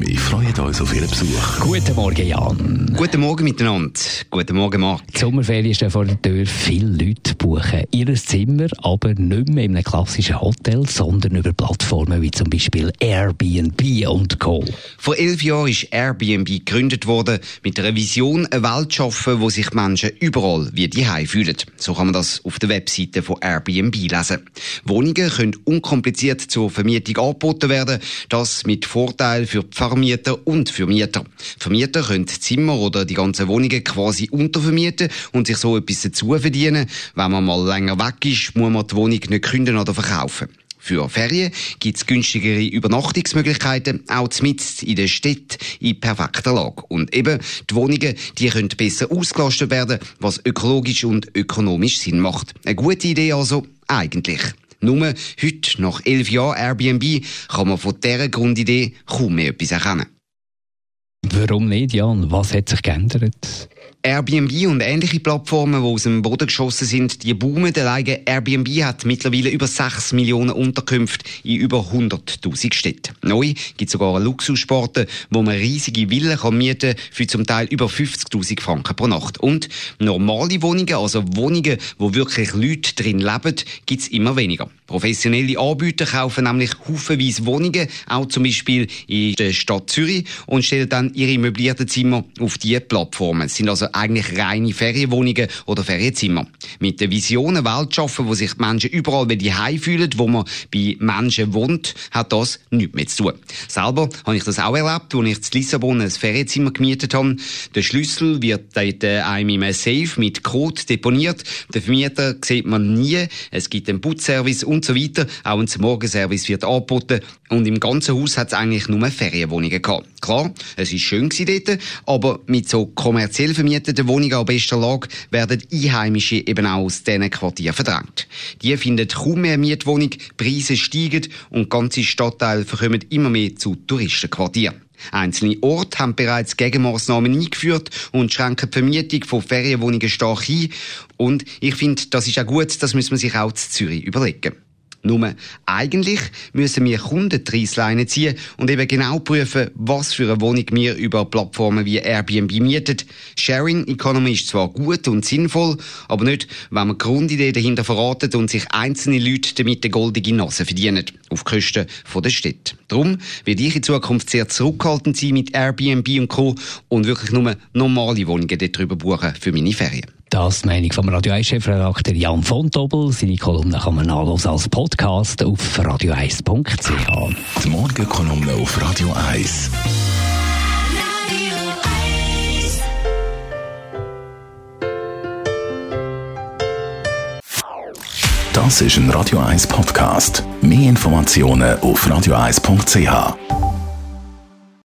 Wir freuen uns auf Ihren Besuch. Guten Morgen, Jan. Guten Morgen miteinander. Guten Morgen, Marc. Die Sommerferien stehen vor der Tür. Viele Leute buchen ihr Zimmer, aber nicht mehr in einem klassischen Hotel, sondern über Plattformen wie zum Beispiel Airbnb und Co. Vor elf Jahren ist Airbnb gegründet worden, mit einer Vision, eine Welt zu schaffen, wo sich Menschen überall wie die fühlen. So kann man das auf der Webseite von Airbnb lesen. Wohnungen können unkompliziert zur Vermietung angeboten werden, das mit Vorteil für die Vermieter und für Mieter. Vermieter können Zimmer oder die ganzen Wohnungen quasi untervermieten und sich so etwas dazu verdienen. Wenn man mal länger weg ist, muss man die Wohnung nicht künden oder verkaufen. Für Ferien gibt es günstigere Übernachtungsmöglichkeiten, auch mitten in der Stadt in perfekter Lage. Und eben, die Wohnungen, die können besser ausgelastet werden, was ökologisch und ökonomisch Sinn macht. Eine gute Idee also, eigentlich. Nur heute, nach elf Jahren Airbnb, kann man von dieser Grundidee kaum mehr etwas erkennen. Warum nicht, Jan? Was hat sich geändert? Airbnb und ähnliche Plattformen, die aus dem Boden geschossen sind, die boomen. Alleine Airbnb hat mittlerweile über 6 Millionen Unterkünfte in über 100.000 Städten. Neu gibt es sogar eine Luxussparte, wo man riesige Villen kann mieten für zum Teil über 50.000 Franken pro Nacht. Und normale Wohnungen, also Wohnungen, wo wirklich Leute drin leben, gibt es immer weniger. Professionelle Anbieter kaufen nämlich haufenweise Wohnungen, auch zum Beispiel in der Stadt Zürich, und stellen dann ihre möblierten Zimmer auf diese Plattformen. Sind also eigentlich reine Ferienwohnungen oder Ferienzimmer. Mit der Vision, eine Welt schaffen, wo sich die Menschen überall die fühlen, wo man bei Menschen wohnt, hat das nichts mehr zu tun. Selber habe ich das auch erlebt, als ich in Lissabon ein Ferienzimmer gemietet habe. Der Schlüssel wird dort äh, einem in einem Safe mit Code deponiert. Den Vermieter sieht man nie. Es gibt einen Putzservice und so weiter. Auch ein Morgenservice wird angeboten. Und im ganzen Haus hat es eigentlich nur Ferienwohnungen gehabt. Klar, es war schön dort, aber mit so kommerziell vermieteten Wohnungen an bester Lage werden Einheimische eben auch aus diesen Quartieren verdrängt. Die finden kaum mehr Mietwohnung, Preise steigen und ganze Stadtteile verkommen immer mehr zu Touristenquartieren. Einzelne Orte haben bereits Gegenmaßnahmen eingeführt und schränken die Vermietung von Ferienwohnungen stark ein. Und ich finde, das ist auch gut, das müssen wir sich auch zu Zürich überlegen. Nur, eigentlich müssen wir Kunden die Reissleine ziehen und eben genau prüfen, was für eine Wohnung wir über Plattformen wie Airbnb mieten. Sharing Economy ist zwar gut und sinnvoll, aber nicht, wenn man die Grundidee dahinter verratet und sich einzelne Leute damit eine goldige Nase verdienen. Auf Kosten der Städte. Darum werde ich in Zukunft sehr zurückhaltend sein mit Airbnb und Co. und wirklich nur normale Wohnungen darüber buchen für meine Ferien. Das ist die Meinung vom Radio 1-Chefredakteur Jan von Dobbel. Seine Kolumne kann man als Podcast auf radio1.ch. Die Morgenkolumne auf Radio 1. Das ist ein Radio 1 Podcast. Mehr Informationen auf radio1.ch.